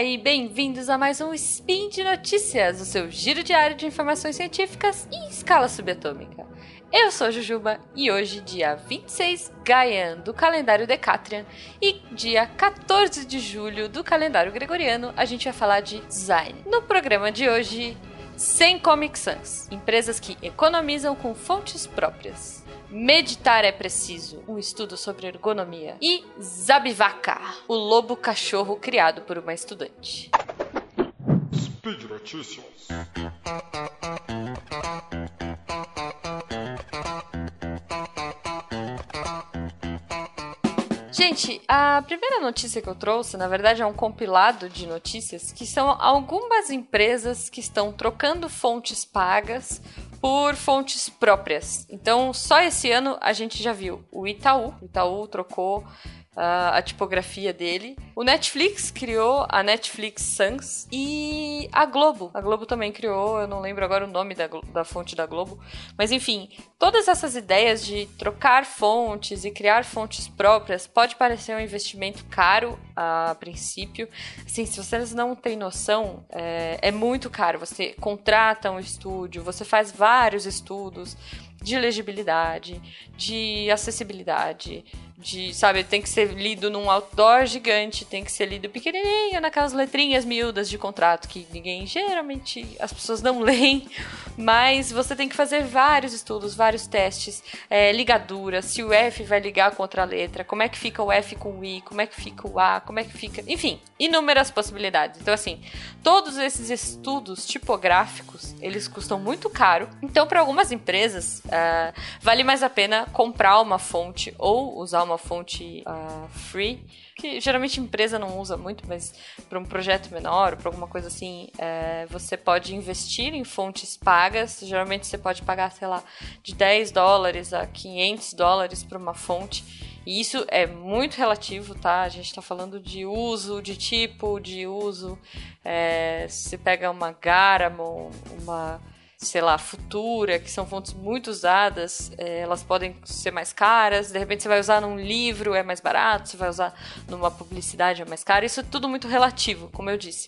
aí, bem-vindos a mais um Spin de Notícias, o seu giro diário de informações científicas em escala subatômica. Eu sou Jujuba e hoje, dia 26 Gaian do calendário Decatrian e dia 14 de julho do calendário Gregoriano, a gente vai falar de design. No programa de hoje, sem Comic Sans, empresas que economizam com fontes próprias. Meditar é preciso, um estudo sobre ergonomia. E Zabivaka, o lobo cachorro criado por uma estudante. Speed Notícias. Gente, a primeira notícia que eu trouxe, na verdade, é um compilado de notícias que são algumas empresas que estão trocando fontes pagas por fontes próprias. Então, só esse ano a gente já viu o Itaú. O Itaú trocou a, a tipografia dele. O Netflix criou a Netflix Sans e a Globo. A Globo também criou, eu não lembro agora o nome da, da fonte da Globo. Mas enfim, todas essas ideias de trocar fontes e criar fontes próprias pode parecer um investimento caro a princípio. Assim, se vocês não têm noção, é, é muito caro. Você contrata um estúdio, você faz vários estudos de legibilidade, de acessibilidade, de, sabe, tem que ser lido num outdoor gigante, tem que ser lido pequenininho, naquelas letrinhas miúdas de contrato que ninguém, geralmente, as pessoas não leem, mas você tem que fazer vários estudos, vários testes, é, se o F vai ligar com outra letra, como é que fica o F com o I, como é que fica o A, como é que fica, enfim, inúmeras possibilidades. Então, assim, todos esses estudos tipográficos, eles custam muito caro, então, para algumas empresas, uh, vale mais a pena comprar uma fonte ou usar uma fonte uh, free, que geralmente empresa não usa muito, mas para um projeto menor, para alguma coisa assim, é, você pode investir em fontes pagas. Geralmente você pode pagar, sei lá, de 10 dólares a 500 dólares para uma fonte. E isso é muito relativo, tá? A gente está falando de uso, de tipo de uso. É, se pega uma Garamond, uma sei lá, Futura, que são fontes muito usadas, é, elas podem ser mais caras, de repente você vai usar num livro, é mais barato, você vai usar numa publicidade, é mais caro, isso é tudo muito relativo, como eu disse.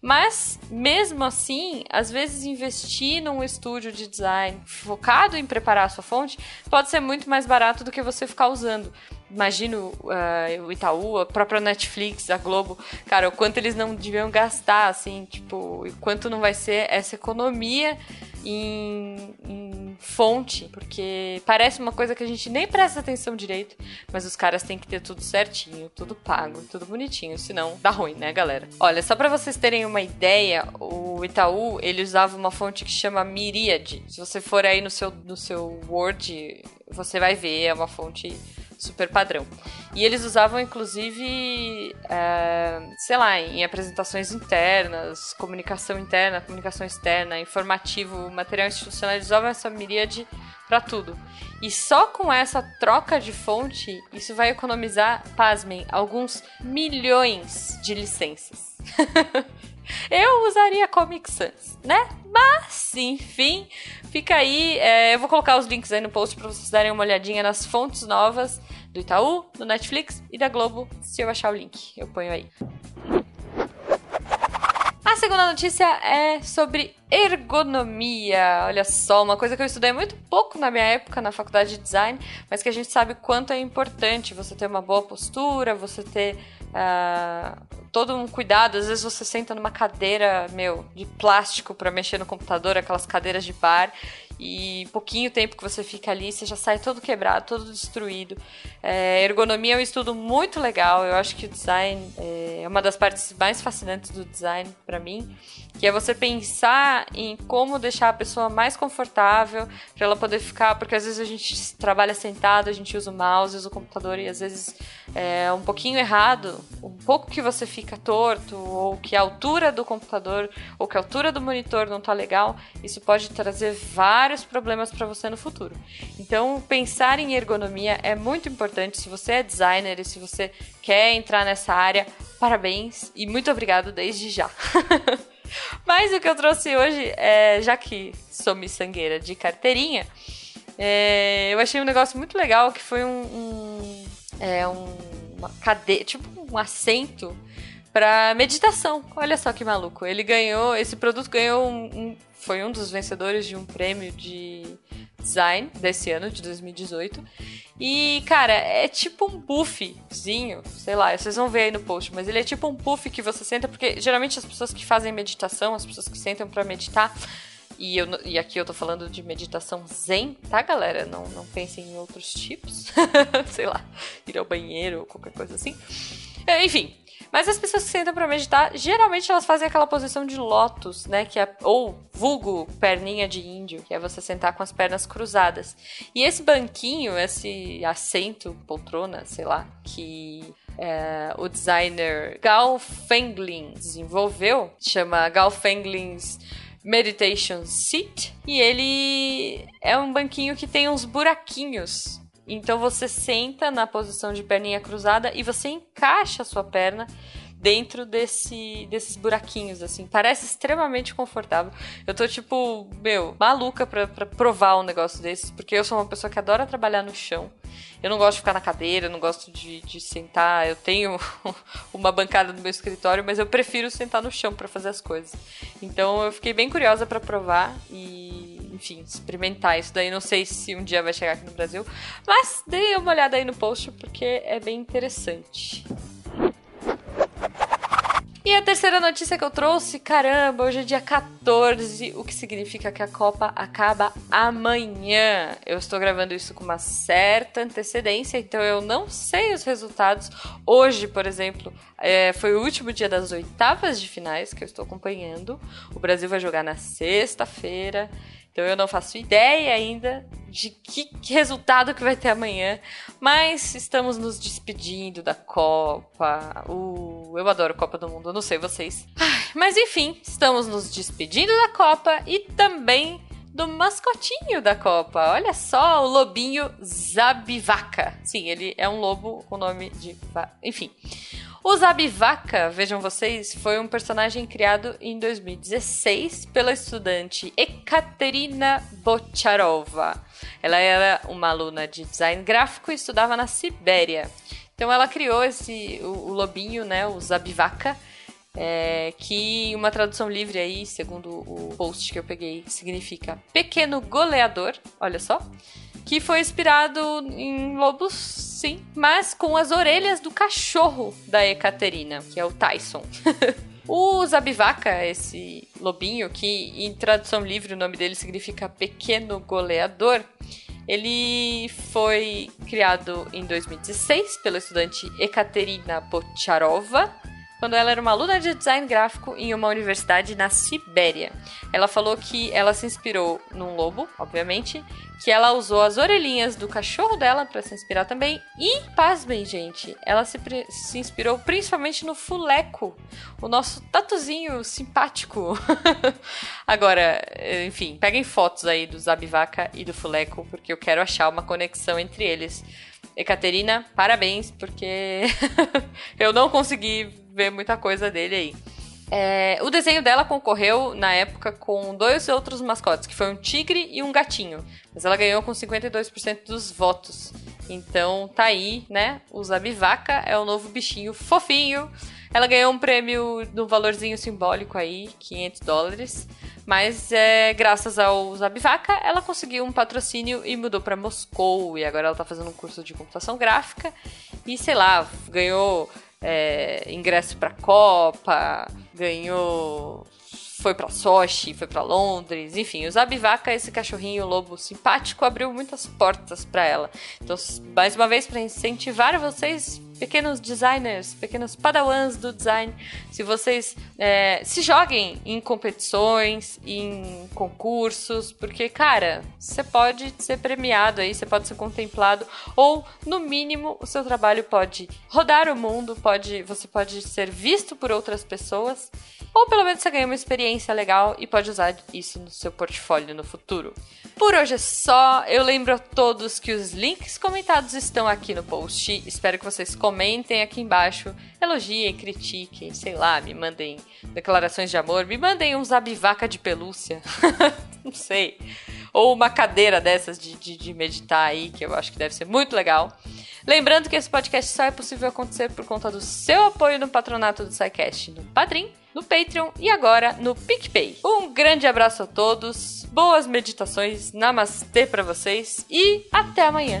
Mas, mesmo assim, às vezes investir num estúdio de design focado em preparar a sua fonte pode ser muito mais barato do que você ficar usando. Imagino uh, o Itaú, a própria Netflix, a Globo, cara, o quanto eles não deviam gastar, assim, tipo, o quanto não vai ser essa economia em, em, fonte, porque parece uma coisa que a gente nem presta atenção direito, mas os caras têm que ter tudo certinho, tudo pago, tudo bonitinho, senão dá ruim, né, galera? Olha, só para vocês terem uma ideia, o Itaú, ele usava uma fonte que chama Myriad. Se você for aí no seu, no seu Word, você vai ver, é uma fonte super padrão. E eles usavam, inclusive, é, sei lá, em apresentações internas, comunicação interna, comunicação externa, informativo, material institucional, eles usavam essa miríade para tudo. E só com essa troca de fonte, isso vai economizar, pasmem, alguns milhões de licenças. Eu usaria Comic Sans, né? Mas, enfim, fica aí. É, eu vou colocar os links aí no post para vocês darem uma olhadinha nas fontes novas do Itaú, do Netflix e da Globo, se eu achar o link. Eu ponho aí. A segunda notícia é sobre ergonomia. Olha só, uma coisa que eu estudei muito pouco na minha época na faculdade de design, mas que a gente sabe quanto é importante você ter uma boa postura, você ter uh, todo um cuidado. Às vezes você senta numa cadeira, meu, de plástico para mexer no computador, aquelas cadeiras de bar, e pouquinho tempo que você fica ali, você já sai todo quebrado, todo destruído. É, ergonomia é um estudo muito legal. Eu acho que o design é uma das partes mais fascinantes do design para mim, que é você pensar em como deixar a pessoa mais confortável para ela poder ficar, porque às vezes a gente trabalha sentado, a gente usa o mouse, usa o computador e às vezes é um pouquinho errado, um pouco que você fica torto ou que a altura do computador ou que a altura do monitor não tá legal, isso pode trazer vários problemas para você no futuro. Então, pensar em ergonomia é muito importante se você é designer e se você quer entrar nessa área, parabéns e muito obrigado desde já. Mas o que eu trouxe hoje, é, já que sou miçangueira de carteirinha, é, eu achei um negócio muito legal que foi um, um é, um, uma cadeira, tipo um assento para meditação. Olha só que maluco. Ele ganhou, esse produto ganhou um, um, foi um dos vencedores de um prêmio de design desse ano, de 2018. E, cara, é tipo um buffzinho, sei lá, vocês vão ver aí no post, mas ele é tipo um puff que você senta, porque geralmente as pessoas que fazem meditação, as pessoas que sentam para meditar, e, eu, e aqui eu tô falando de meditação zen, tá, galera? Não, não pensem em outros tipos. sei lá, ir ao banheiro ou qualquer coisa assim. É, enfim, mas as pessoas que sentam para meditar, geralmente elas fazem aquela posição de lótus, né? Que é, ou vulgo perninha de índio, que é você sentar com as pernas cruzadas. E esse banquinho, esse assento, poltrona, sei lá, que é, o designer Gal Fenglin desenvolveu, chama Gal Fenglin's Meditation Seat, e ele é um banquinho que tem uns buraquinhos. Então você senta na posição de perninha cruzada e você encaixa a sua perna dentro desse, desses buraquinhos, assim. Parece extremamente confortável. Eu tô, tipo, meu, maluca pra, pra provar um negócio desses, porque eu sou uma pessoa que adora trabalhar no chão. Eu não gosto de ficar na cadeira, eu não gosto de, de sentar. Eu tenho uma bancada no meu escritório, mas eu prefiro sentar no chão para fazer as coisas. Então eu fiquei bem curiosa para provar e enfim, experimentar isso daí. Não sei se um dia vai chegar aqui no Brasil, mas dê uma olhada aí no post porque é bem interessante. E a terceira notícia que eu trouxe, caramba, hoje é dia 14, o que significa que a Copa acaba amanhã. Eu estou gravando isso com uma certa antecedência, então eu não sei os resultados. Hoje, por exemplo, é, foi o último dia das oitavas de finais que eu estou acompanhando. O Brasil vai jogar na sexta-feira. Então eu não faço ideia ainda de que, resultado que vai ter amanhã, mas estamos nos despedindo da Copa. Uh, eu adoro Copa do Mundo, não sei vocês. Mas enfim, estamos nos despedindo da Copa e também do mascotinho da Copa. Olha só, o lobinho Zabivaca. Sim, ele é um lobo com nome de. Enfim. O Zabivaca, vejam vocês, foi um personagem criado em 2016 pela estudante Ekaterina Bocharova. Ela era uma aluna de design gráfico e estudava na Sibéria. Então ela criou esse o, o lobinho, né, o Zabivaca, é, que uma tradução livre aí, segundo o post que eu peguei, significa pequeno goleador, olha só que foi inspirado em lobos, sim, mas com as orelhas do cachorro da Ekaterina, que é o Tyson. o Zabivaca, esse lobinho, que em tradução livre o nome dele significa pequeno goleador, ele foi criado em 2016 pela estudante Ekaterina Bocharova, quando ela era uma aluna de design gráfico em uma universidade na Sibéria. Ela falou que ela se inspirou num lobo, obviamente, que ela usou as orelhinhas do cachorro dela para se inspirar também. E, pasmem, gente, ela se, se inspirou principalmente no Fuleco, o nosso tatuzinho simpático. Agora, enfim, peguem fotos aí do Zabivaca e do Fuleco, porque eu quero achar uma conexão entre eles. Ekaterina, parabéns, porque eu não consegui ver muita coisa dele aí. É, o desenho dela concorreu na época com dois outros mascotes, que foi um tigre e um gatinho. Mas ela ganhou com 52% dos votos. Então tá aí, né? O Zabivaca é o novo bichinho fofinho. Ela ganhou um prêmio no valorzinho simbólico aí, 500 dólares. Mas é, graças ao Zabivaca, ela conseguiu um patrocínio e mudou para Moscou. E agora ela tá fazendo um curso de computação gráfica. E sei lá, ganhou é, ingresso para Copa, ganhou foi para Sochi, foi para Londres, enfim, o Zabivaca, esse cachorrinho lobo simpático, abriu muitas portas para ela. Então, mais uma vez, para incentivar vocês, pequenos designers, pequenos padawans do design, se vocês é, se joguem em competições, em concursos, porque, cara, você pode ser premiado aí, você pode ser contemplado, ou, no mínimo, o seu trabalho pode rodar o mundo, pode, você pode ser visto por outras pessoas, ou pelo menos você ganha uma experiência legal e pode usar isso no seu portfólio no futuro. Por hoje é só. Eu lembro a todos que os links comentados estão aqui no post. Espero que vocês comentem aqui embaixo, elogiem, critiquem, sei lá, me mandem declarações de amor, me mandem uns abivaca de pelúcia. Não sei. Ou uma cadeira dessas de, de, de meditar aí, que eu acho que deve ser muito legal. Lembrando que esse podcast só é possível acontecer por conta do seu apoio no patronato do SciCast no Padrim, no Patreon e agora no PicPay. Um grande abraço a todos, boas meditações, namastê para vocês e até amanhã.